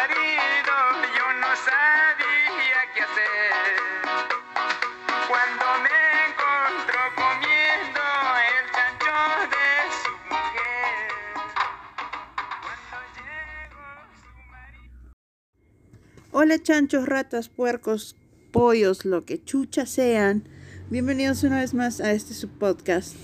marido yo no sabía qué hacer. Cuando me encontró comiendo el chancho de su mujer. Cuando llegó su marido. Hola chanchos, ratas, puercos, pollos, lo que chucha sean. Bienvenidos una vez más a este subpodcast.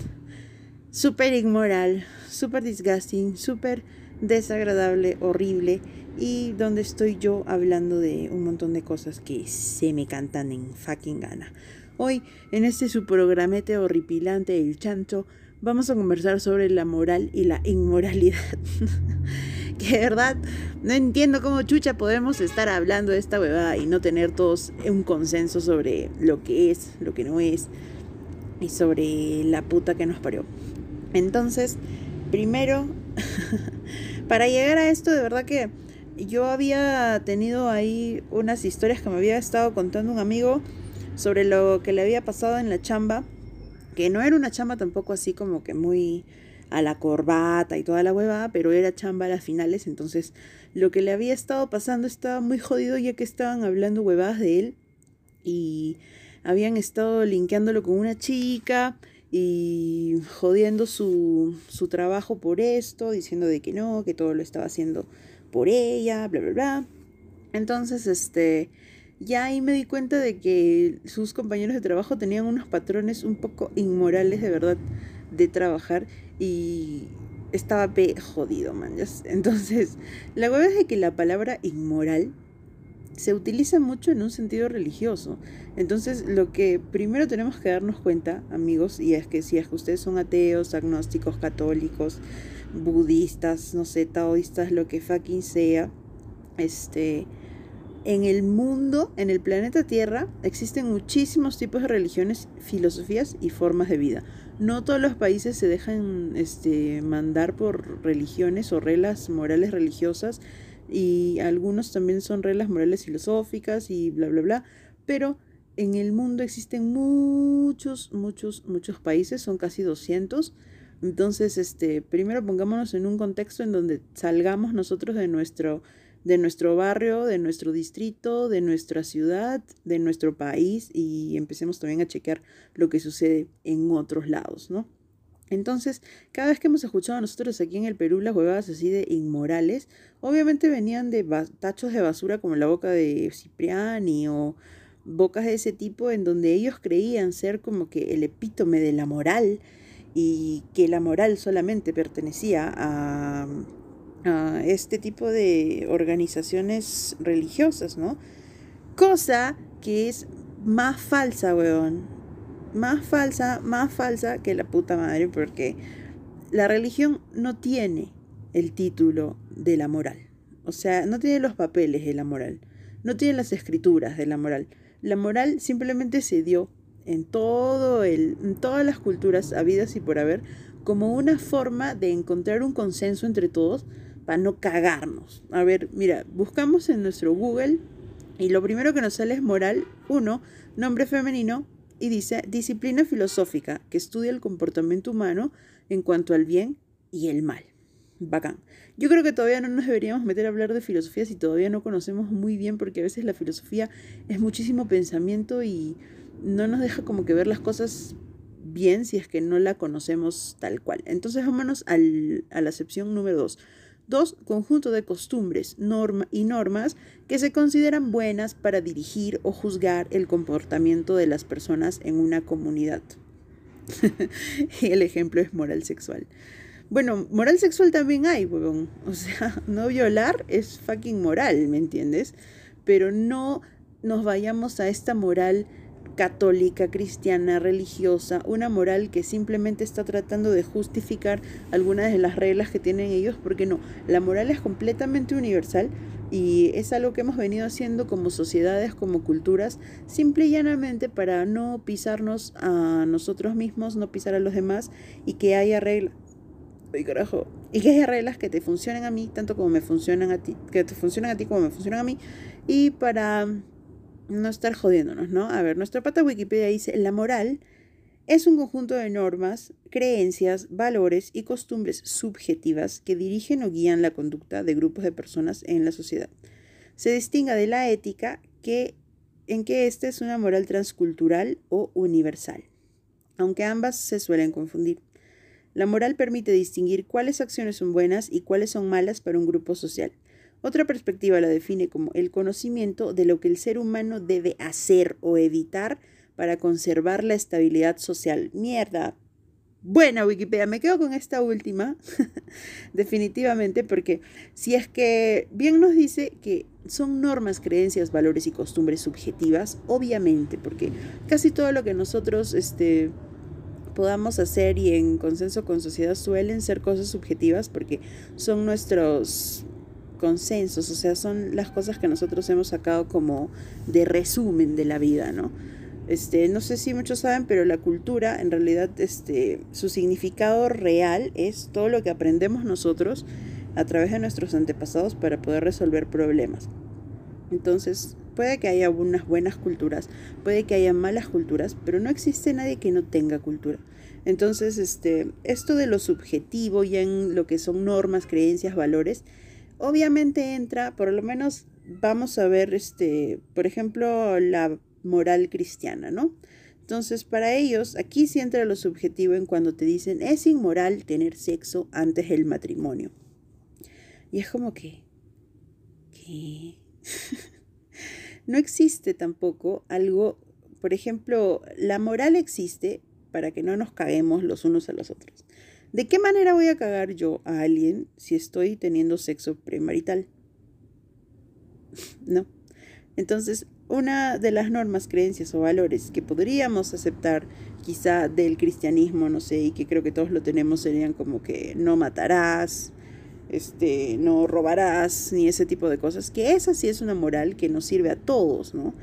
Súper inmoral, súper disgusting, súper desagradable, horrible. Y donde estoy yo hablando de un montón de cosas que se me cantan en fucking gana. Hoy, en este su programete horripilante, el chancho, vamos a conversar sobre la moral y la inmoralidad. que de verdad no entiendo cómo chucha podemos estar hablando de esta huevada y no tener todos un consenso sobre lo que es, lo que no es y sobre la puta que nos parió. Entonces, primero, para llegar a esto, de verdad que yo había tenido ahí unas historias que me había estado contando un amigo sobre lo que le había pasado en la chamba, que no era una chamba tampoco así como que muy a la corbata y toda la huevada, pero era chamba a las finales, entonces lo que le había estado pasando estaba muy jodido ya que estaban hablando huevadas de él y habían estado linkeándolo con una chica y jodiendo su, su trabajo por esto, diciendo de que no, que todo lo estaba haciendo por ella, bla, bla, bla. Entonces, este, ya ahí me di cuenta de que sus compañeros de trabajo tenían unos patrones un poco inmorales de verdad de trabajar y estaba pe jodido, man. Entonces, la hueva es de que la palabra inmoral se utiliza mucho en un sentido religioso. Entonces, lo que primero tenemos que darnos cuenta, amigos, y es que si es que ustedes son ateos, agnósticos, católicos, budistas, no sé, taoístas, lo que fucking sea, este, en el mundo, en el planeta Tierra, existen muchísimos tipos de religiones, filosofías y formas de vida. No todos los países se dejan este, mandar por religiones o reglas morales religiosas y algunos también son reglas morales filosóficas y bla, bla, bla. Pero en el mundo existen muchos, muchos, muchos países, son casi 200. Entonces, este, primero pongámonos en un contexto en donde salgamos nosotros de nuestro, de nuestro barrio, de nuestro distrito, de nuestra ciudad, de nuestro país y empecemos también a chequear lo que sucede en otros lados, ¿no? Entonces, cada vez que hemos escuchado nosotros aquí en el Perú las huevadas así de inmorales, obviamente venían de tachos de basura como la boca de Cipriani o bocas de ese tipo en donde ellos creían ser como que el epítome de la moral y que la moral solamente pertenecía a, este tipo de organizaciones religiosas, ¿no? Cosa que es más falsa, weón. Más falsa, más falsa que la puta madre, porque la religión no tiene el título de la moral. O sea, no tiene los papeles de la moral. No tiene las escrituras de la moral. La moral simplemente se dio en, todo el, en todas las culturas habidas y por haber como una forma de encontrar un consenso entre todos para no cagarnos. A ver, mira, buscamos en nuestro Google y lo primero que nos sale es moral, uno, nombre femenino, y dice disciplina filosófica que estudia el comportamiento humano en cuanto al bien y el mal. Bacán. Yo creo que todavía no nos deberíamos meter a hablar de filosofía si todavía no conocemos muy bien, porque a veces la filosofía es muchísimo pensamiento y no nos deja como que ver las cosas bien si es que no la conocemos tal cual. Entonces vámonos al, a la sección número 2. Dos, conjunto de costumbres norma y normas que se consideran buenas para dirigir o juzgar el comportamiento de las personas en una comunidad. el ejemplo es moral sexual. Bueno, moral sexual también hay, huevón. O sea, no violar es fucking moral, ¿me entiendes? Pero no nos vayamos a esta moral católica, cristiana, religiosa, una moral que simplemente está tratando de justificar algunas de las reglas que tienen ellos, porque no, la moral es completamente universal y es algo que hemos venido haciendo como sociedades, como culturas, simple y llanamente para no pisarnos a nosotros mismos, no pisar a los demás y que haya reglas. Ay, carajo. Y que haya reglas que te funcionen a mí, tanto como me funcionan a ti, que te funcionan a ti como me funcionan a mí, y para no estar jodiéndonos, ¿no? A ver, nuestra pata Wikipedia dice, la moral es un conjunto de normas, creencias, valores y costumbres subjetivas que dirigen o guían la conducta de grupos de personas en la sociedad. se distinga de la ética que en que ésta es una moral transcultural o universal, aunque ambas se suelen confundir. La moral permite distinguir cuáles acciones son buenas y cuáles son malas para un grupo social. Otra perspectiva la define como el conocimiento de lo que el ser humano debe hacer o evitar para conservar la estabilidad social. Mierda. Buena Wikipedia, me quedo con esta última, definitivamente, porque si es que bien nos dice que son normas, creencias, valores y costumbres subjetivas, obviamente, porque casi todo lo que nosotros este, podamos hacer y en consenso con sociedad suelen ser cosas subjetivas porque son nuestros consensos, o sea, son las cosas que nosotros hemos sacado como de resumen de la vida, ¿no? Este, no sé si muchos saben, pero la cultura, en realidad, este, su significado real es todo lo que aprendemos nosotros a través de nuestros antepasados para poder resolver problemas. Entonces, puede que haya unas buenas culturas, puede que haya malas culturas, pero no existe nadie que no tenga cultura. Entonces, este, esto de lo subjetivo y en lo que son normas, creencias, valores, obviamente entra, por lo menos vamos a ver, este, por ejemplo, la moral cristiana, ¿no? Entonces, para ellos, aquí sí entra lo subjetivo en cuando te dicen, es inmoral tener sexo antes del matrimonio. Y es como que, ¿qué? no existe tampoco algo, por ejemplo, la moral existe para que no nos caguemos los unos a los otros. ¿De qué manera voy a cagar yo a alguien si estoy teniendo sexo premarital? no. Entonces, una de las normas, creencias o valores que podríamos aceptar quizá del cristianismo, no sé, y que creo que todos lo tenemos, serían como que no matarás, este, no robarás, ni ese tipo de cosas, que esa sí es una moral que nos sirve a todos, ¿no?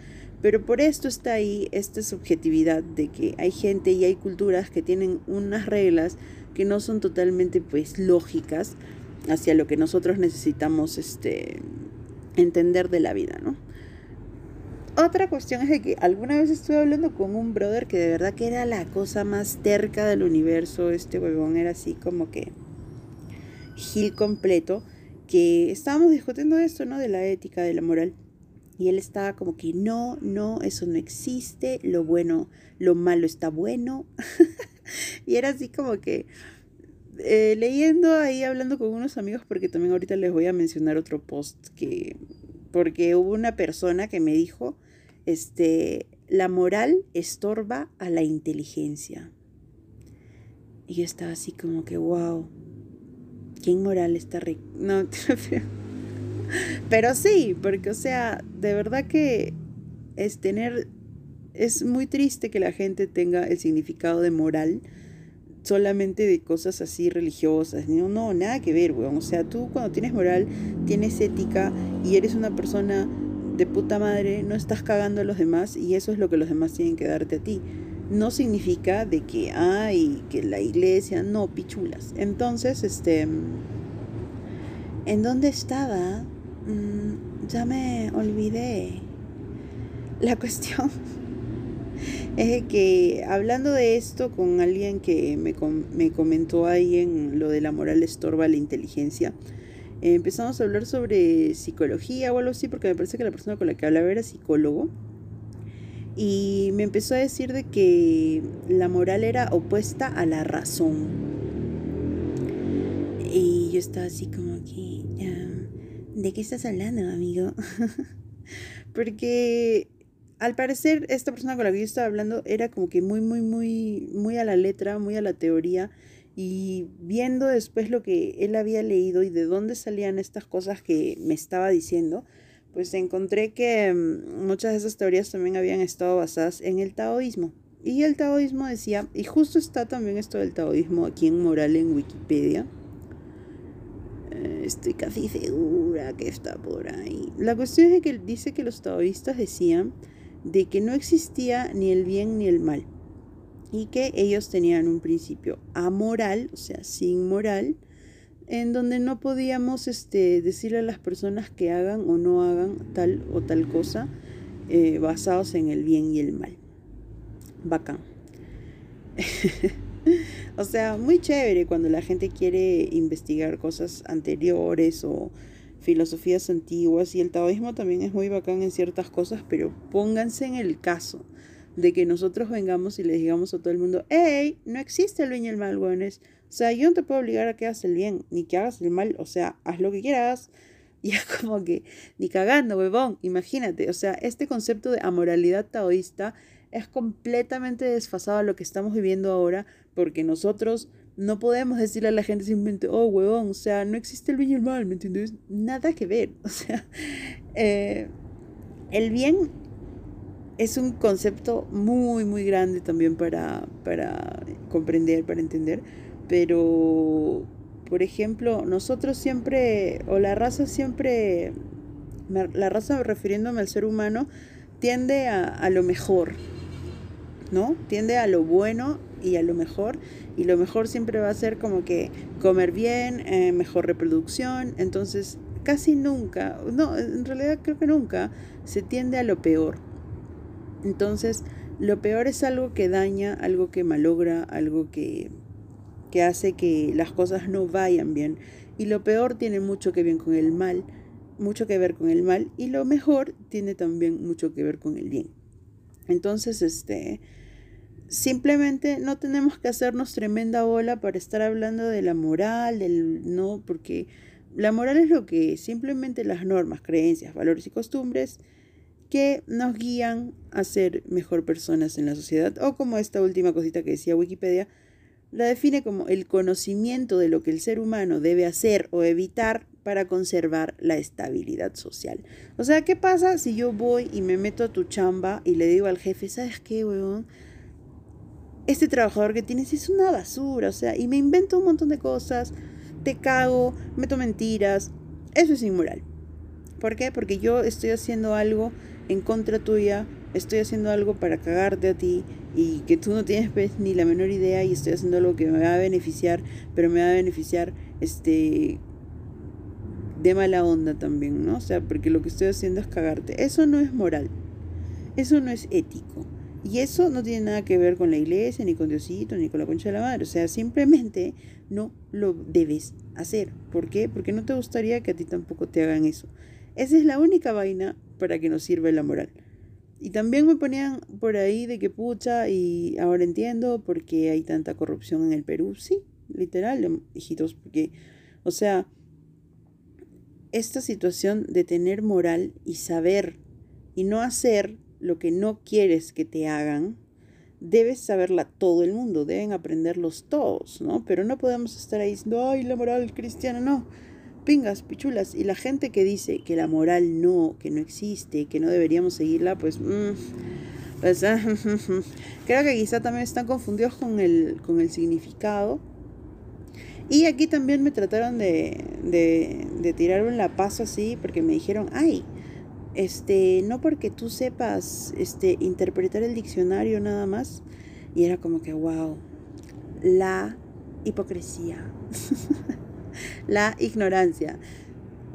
Pero por esto está ahí esta subjetividad de que hay gente y hay culturas que tienen unas reglas que no son totalmente pues lógicas hacia lo que nosotros necesitamos este entender de la vida, ¿no? Otra cuestión es de que alguna vez estuve hablando con un brother que de verdad que era la cosa más terca del universo. Este huevón era así como que gil completo. Que estábamos discutiendo esto, ¿no? De la ética, de la moral. Y él estaba como que no, no, eso no existe. Lo bueno, lo malo está bueno. y era así como que eh, leyendo ahí, hablando con unos amigos, porque también ahorita les voy a mencionar otro post que porque hubo una persona que me dijo, este, la moral estorba a la inteligencia. Y yo estaba así como que, wow, qué inmoral está re... No, pero sí, porque o sea, de verdad que es tener, es muy triste que la gente tenga el significado de moral solamente de cosas así religiosas. No, no, nada que ver, weón. O sea, tú cuando tienes moral, tienes ética y eres una persona de puta madre, no estás cagando a los demás y eso es lo que los demás tienen que darte a ti. No significa de que, ay, que la iglesia, no, pichulas. Entonces, este, ¿en dónde estaba? Mm, ya me olvidé. La cuestión es que hablando de esto con alguien que me, me comentó ahí en lo de la moral estorba la inteligencia, empezamos a hablar sobre psicología o algo así, porque me parece que la persona con la que hablaba era psicólogo. Y me empezó a decir de que la moral era opuesta a la razón. Y yo estaba así como que, ¿de qué estás hablando, amigo? porque al parecer esta persona con la que yo estaba hablando era como que muy, muy, muy, muy a la letra, muy a la teoría y viendo después lo que él había leído y de dónde salían estas cosas que me estaba diciendo, pues encontré que mm, muchas de esas teorías también habían estado basadas en el taoísmo. Y el taoísmo decía, y justo está también esto del taoísmo aquí en Moral en Wikipedia. Eh, estoy casi segura que está por ahí. La cuestión es que dice que los taoístas decían de que no existía ni el bien ni el mal y que ellos tenían un principio amoral, o sea, sin moral, en donde no podíamos este, decirle a las personas que hagan o no hagan tal o tal cosa eh, basados en el bien y el mal. Bacán. o sea, muy chévere cuando la gente quiere investigar cosas anteriores o filosofías antiguas y el taoísmo también es muy bacán en ciertas cosas, pero pónganse en el caso de que nosotros vengamos y le digamos a todo el mundo, hey, no existe el bien y el mal, weones. O sea, yo no te puedo obligar a que hagas el bien, ni que hagas el mal, o sea, haz lo que quieras. Y es como que, ni cagando, huevón, imagínate. O sea, este concepto de amoralidad taoísta es completamente desfasado a lo que estamos viviendo ahora, porque nosotros no podemos decirle a la gente simplemente, oh, huevón, o sea, no existe el bien y el mal, ¿me entiendes? Nada que ver. O sea, eh, el bien es un concepto muy, muy grande también para, para comprender, para entender, pero, por ejemplo, nosotros siempre, o la raza siempre, la raza refiriéndome al ser humano, tiende a, a lo mejor, ¿no? Tiende a lo bueno y a lo mejor, y lo mejor siempre va a ser como que comer bien, eh, mejor reproducción, entonces casi nunca, no, en realidad creo que nunca, se tiende a lo peor. Entonces, lo peor es algo que daña, algo que malogra, algo que, que hace que las cosas no vayan bien. Y lo peor tiene mucho que ver con el mal, mucho que ver con el mal, y lo mejor tiene también mucho que ver con el bien. Entonces, este, simplemente no tenemos que hacernos tremenda bola para estar hablando de la moral, del no, porque la moral es lo que simplemente las normas, creencias, valores y costumbres que nos guían a ser mejor personas en la sociedad o como esta última cosita que decía Wikipedia, la define como el conocimiento de lo que el ser humano debe hacer o evitar para conservar la estabilidad social. O sea, ¿qué pasa si yo voy y me meto a tu chamba y le digo al jefe, ¿sabes qué, weón? Este trabajador que tienes es una basura, o sea, y me invento un montón de cosas, te cago, meto mentiras. Eso es inmoral. ¿Por qué? Porque yo estoy haciendo algo en contra tuya, estoy haciendo algo para cagarte a ti y que tú no tienes pues, ni la menor idea y estoy haciendo algo que me va a beneficiar, pero me va a beneficiar este de mala onda también, ¿no? O sea, porque lo que estoy haciendo es cagarte. Eso no es moral. Eso no es ético. Y eso no tiene nada que ver con la iglesia, ni con Diosito, ni con la concha de la madre. O sea, simplemente no lo debes hacer. ¿Por qué? Porque no te gustaría que a ti tampoco te hagan eso. Esa es la única vaina para que nos sirva la moral. Y también me ponían por ahí de que pucha, y ahora entiendo por qué hay tanta corrupción en el Perú. Sí, literal, hijitos, porque, o sea, esta situación de tener moral y saber y no hacer lo que no quieres que te hagan, debes saberla todo el mundo, deben aprenderlos todos, ¿no? Pero no podemos estar ahí diciendo, ay, la moral cristiana, no pingas, pichulas. Y la gente que dice que la moral no, que no existe, que no deberíamos seguirla, pues, mm, pues creo que quizá también están confundidos con el, con el significado. Y aquí también me trataron de, de, de tirar un lapazo así, porque me dijeron, ay, este, no porque tú sepas este, interpretar el diccionario nada más. Y era como que, wow, la hipocresía. la ignorancia.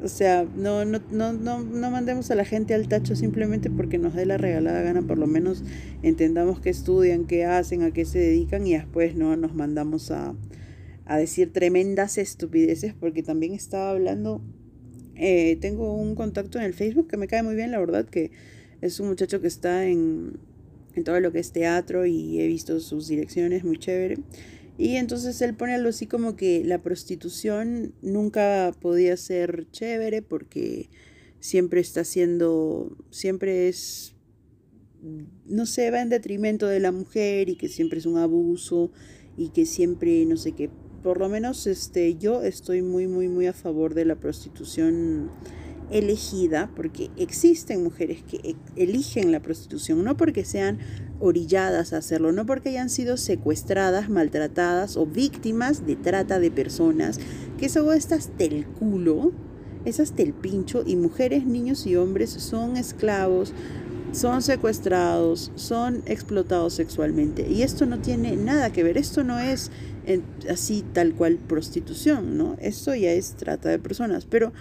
O sea, no, no, no, no, no mandemos a la gente al tacho simplemente porque nos dé la regalada gana, por lo menos entendamos qué estudian, qué hacen, a qué se dedican y después no nos mandamos a, a decir tremendas estupideces porque también estaba hablando, eh, tengo un contacto en el Facebook que me cae muy bien, la verdad, que es un muchacho que está en, en todo lo que es teatro y he visto sus direcciones, muy chévere. Y entonces él pone algo así como que la prostitución nunca podía ser chévere porque siempre está siendo, siempre es, no sé, va en detrimento de la mujer y que siempre es un abuso y que siempre, no sé qué, por lo menos este, yo estoy muy, muy, muy a favor de la prostitución elegida, porque existen mujeres que e, eligen la prostitución, no porque sean orilladas a hacerlo, no porque hayan sido secuestradas, maltratadas o víctimas de trata de personas, que eso está hasta el culo, es hasta el pincho, y mujeres, niños y hombres son esclavos, son secuestrados, son explotados sexualmente. Y esto no tiene nada que ver, esto no es así tal cual prostitución, ¿no? Esto ya es trata de personas, pero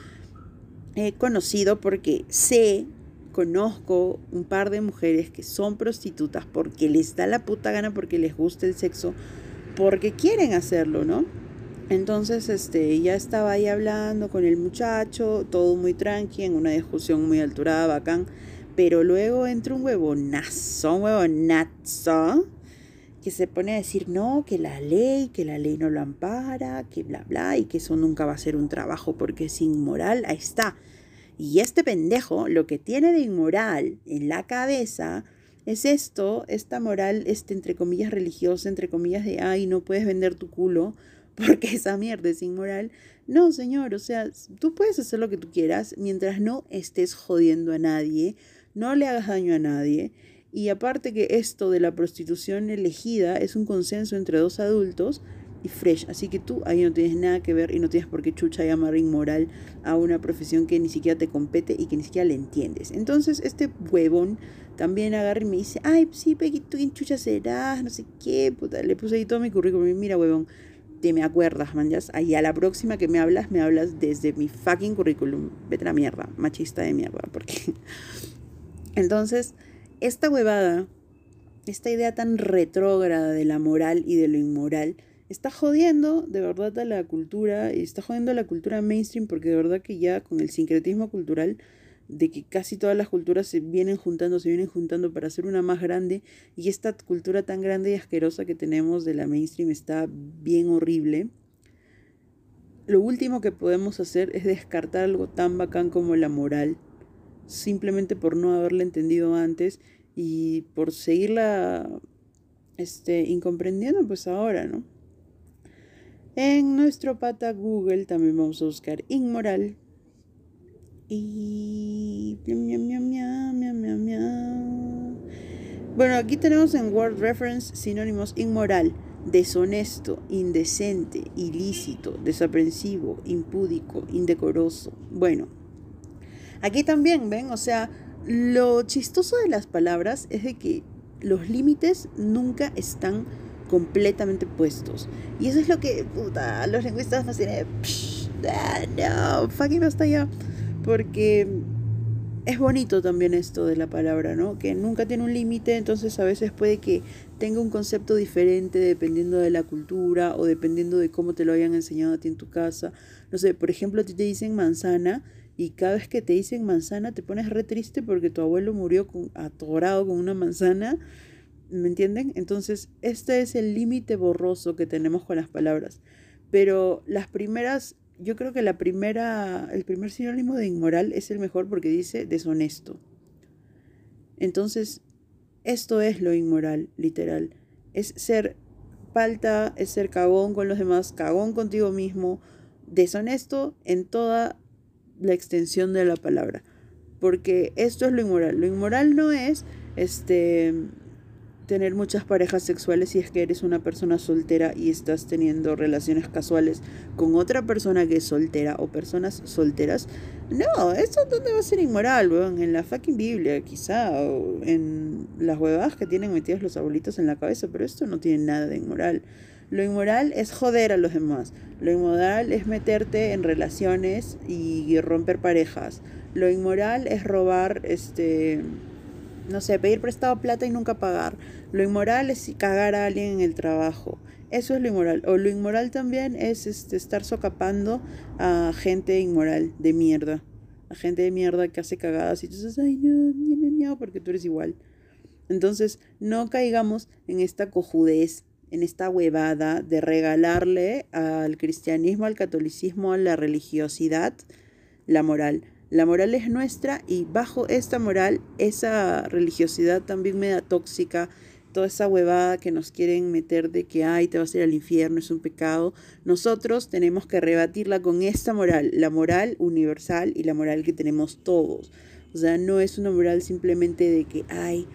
he conocido porque sé, conozco un par de mujeres que son prostitutas porque les da la puta gana, porque les gusta el sexo, porque quieren hacerlo, ¿no? Entonces, este, ya estaba ahí hablando con el muchacho, todo muy tranqui, en una discusión muy alturada, bacán. Pero luego entra un huevonazo, un huevonazo, que se pone a decir, no, que la ley, que la ley no lo ampara, que bla, bla, y que eso nunca va a ser un trabajo porque es inmoral. Ahí está. Y este pendejo, lo que tiene de inmoral en la cabeza es esto, esta moral, este, entre comillas, religiosa, entre comillas, de, ay, no puedes vender tu culo porque esa mierda es inmoral. No, señor, o sea, tú puedes hacer lo que tú quieras mientras no estés jodiendo a nadie, no le hagas daño a nadie. Y aparte que esto de la prostitución elegida es un consenso entre dos adultos y fresh, así que tú ahí no tienes nada que ver y no tienes por qué chucha llamar inmoral a una profesión que ni siquiera te compete y que ni siquiera le entiendes. Entonces este huevón también agarra y me dice, ay, sí, Peggy, tú quién chucha serás, no sé qué, puta, le puse ahí todo mi currículum, mira huevón, te me acuerdas, man, ya, ahí a la próxima que me hablas, me hablas desde mi fucking currículum. Vete a la mierda, machista de mierda, porque... Entonces, esta huevada, esta idea tan retrógrada de la moral y de lo inmoral, está jodiendo de verdad a la cultura, y está jodiendo a la cultura mainstream, porque de verdad que ya con el sincretismo cultural de que casi todas las culturas se vienen juntando, se vienen juntando para hacer una más grande y esta cultura tan grande y asquerosa que tenemos de la mainstream está bien horrible. Lo último que podemos hacer es descartar algo tan bacán como la moral, simplemente por no haberla entendido antes y por seguirla este, incomprendiendo pues ahora, ¿no? En nuestro pata Google también vamos a buscar inmoral y... Bueno, aquí tenemos en Word Reference sinónimos inmoral, deshonesto, indecente, ilícito, desaprensivo, impúdico, indecoroso. Bueno, aquí también, ¿ven? O sea, lo chistoso de las palabras es de que los límites nunca están completamente puestos. Y eso es lo que, puta, los lingüistas nos tienen... No, fucking hasta ya porque es bonito también esto de la palabra, ¿no? Que nunca tiene un límite, entonces a veces puede que tenga un concepto diferente dependiendo de la cultura o dependiendo de cómo te lo hayan enseñado a ti en tu casa. No sé, por ejemplo, a ti te dicen manzana y cada vez que te dicen manzana te pones re triste porque tu abuelo murió con, atorado con una manzana. ¿Me entienden? Entonces, este es el límite borroso que tenemos con las palabras. Pero las primeras yo creo que la primera, el primer sinónimo de inmoral es el mejor porque dice deshonesto. Entonces, esto es lo inmoral, literal. Es ser falta, es ser cagón con los demás, cagón contigo mismo, deshonesto en toda la extensión de la palabra. Porque esto es lo inmoral. Lo inmoral no es este tener muchas parejas sexuales si es que eres una persona soltera y estás teniendo relaciones casuales con otra persona que es soltera o personas solteras. No, eso dónde va a ser inmoral, weón, en la fucking Biblia quizá, o en las huevadas que tienen metidos los abuelitos en la cabeza, pero esto no tiene nada de inmoral. Lo inmoral es joder a los demás. Lo inmoral es meterte en relaciones y romper parejas. Lo inmoral es robar este no sé, pedir prestado plata y nunca pagar. Lo inmoral es cagar a alguien en el trabajo. Eso es lo inmoral. O lo inmoral también es este, estar socapando a gente inmoral, de mierda. A gente de mierda que hace cagadas y tú dices, ay, no, me miau porque tú eres igual. Entonces, no caigamos en esta cojudez, en esta huevada de regalarle al cristianismo, al catolicismo, a la religiosidad, la moral. La moral es nuestra y bajo esta moral, esa religiosidad también me da tóxica, toda esa huevada que nos quieren meter de que, ay, te vas a ir al infierno, es un pecado. Nosotros tenemos que rebatirla con esta moral, la moral universal y la moral que tenemos todos. O sea, no es una moral simplemente de que, ay,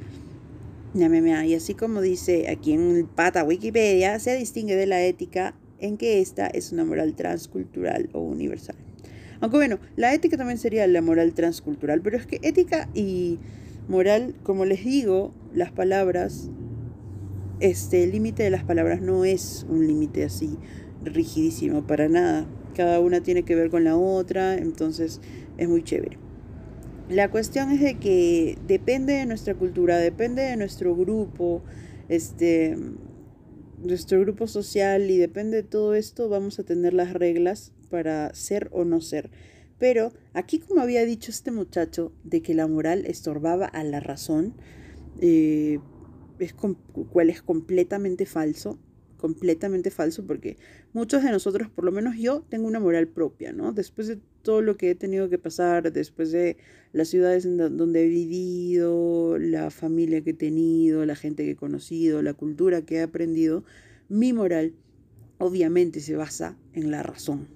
y así como dice aquí en el pata Wikipedia, se distingue de la ética en que esta es una moral transcultural o universal. Aunque bueno, la ética también sería la moral transcultural, pero es que ética y moral, como les digo, las palabras, este, límite de las palabras no es un límite así rigidísimo para nada. Cada una tiene que ver con la otra, entonces es muy chévere. La cuestión es de que depende de nuestra cultura, depende de nuestro grupo, este, nuestro grupo social y depende de todo esto, vamos a tener las reglas para ser o no ser. Pero aquí, como había dicho este muchacho, de que la moral estorbaba a la razón, eh, es cual es completamente falso, completamente falso, porque muchos de nosotros, por lo menos yo, tengo una moral propia, ¿no? Después de todo lo que he tenido que pasar, después de las ciudades en donde he vivido, la familia que he tenido, la gente que he conocido, la cultura que he aprendido, mi moral obviamente se basa en la razón,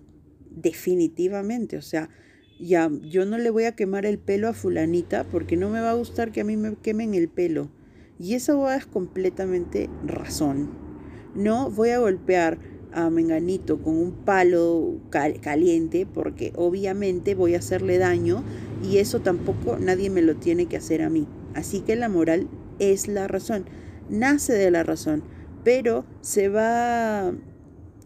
definitivamente, o sea, ya yo no le voy a quemar el pelo a fulanita porque no me va a gustar que a mí me quemen el pelo. Y eso es completamente razón. No voy a golpear a Menganito con un palo caliente porque obviamente voy a hacerle daño y eso tampoco nadie me lo tiene que hacer a mí. Así que la moral es la razón. Nace de la razón, pero se va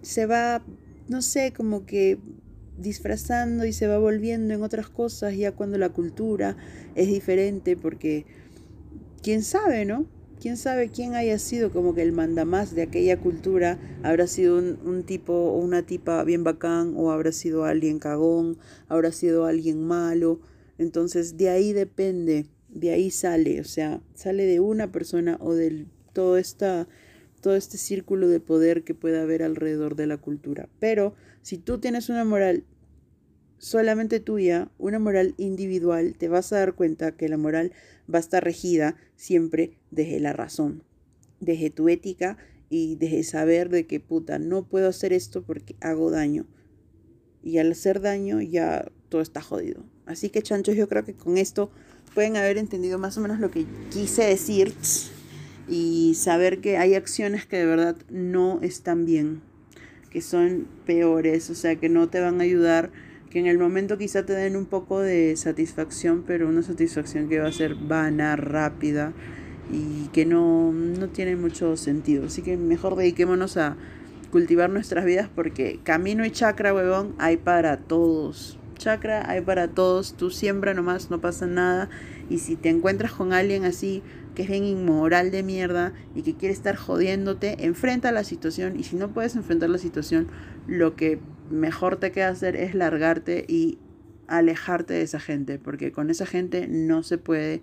se va no sé, como que disfrazando y se va volviendo en otras cosas ya cuando la cultura es diferente porque quién sabe, ¿no? Quién sabe quién haya sido como que el mandamás de aquella cultura, habrá sido un, tipo o una tipa bien bacán o habrá sido alguien cagón, habrá sido alguien malo. Entonces de ahí depende, de ahí sale, o sea, sale de una persona o de todo esta todo este círculo de poder que puede haber alrededor de la cultura. Pero si tú tienes una moral solamente tuya, una moral individual, te vas a dar cuenta que la moral va a estar regida siempre desde la razón, desde tu ética y desde saber de que puta, no puedo hacer esto porque hago daño. Y al hacer daño ya todo está jodido. Así que chanchos, yo creo que con esto pueden haber entendido más o menos lo que quise decir y saber que hay acciones que de verdad no están bien, que son peores, o sea, que no te van a ayudar, que en el momento quizá te den un poco de satisfacción, pero una satisfacción que va a ser vana, rápida y que no, no tiene mucho sentido. Así que mejor dediquémonos a cultivar nuestras vidas porque camino y chakra, huevón, hay para todos. Chakra hay para todos, tú siembra nomás, no pasa nada. Y si te encuentras con alguien así, que es bien inmoral de mierda y que quiere estar jodiéndote, enfrenta la situación y si no puedes enfrentar la situación, lo que mejor te queda hacer es largarte y alejarte de esa gente, porque con esa gente no se puede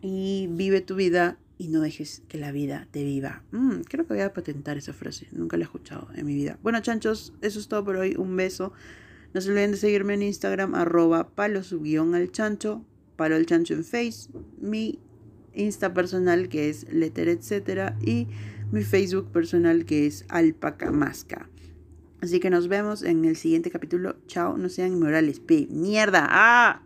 y vive tu vida y no dejes que la vida te viva. Mm, creo que voy a patentar esa frase, nunca la he escuchado en mi vida. Bueno, chanchos, eso es todo por hoy, un beso. No se olviden de seguirme en Instagram, arroba palo al chancho, palo al chancho en Face, mi Insta personal que es Letter Etcétera y mi Facebook personal que es Alpaca Masca. Así que nos vemos en el siguiente capítulo. Chao, no sean inmorales. P. Mierda. ¡Ah!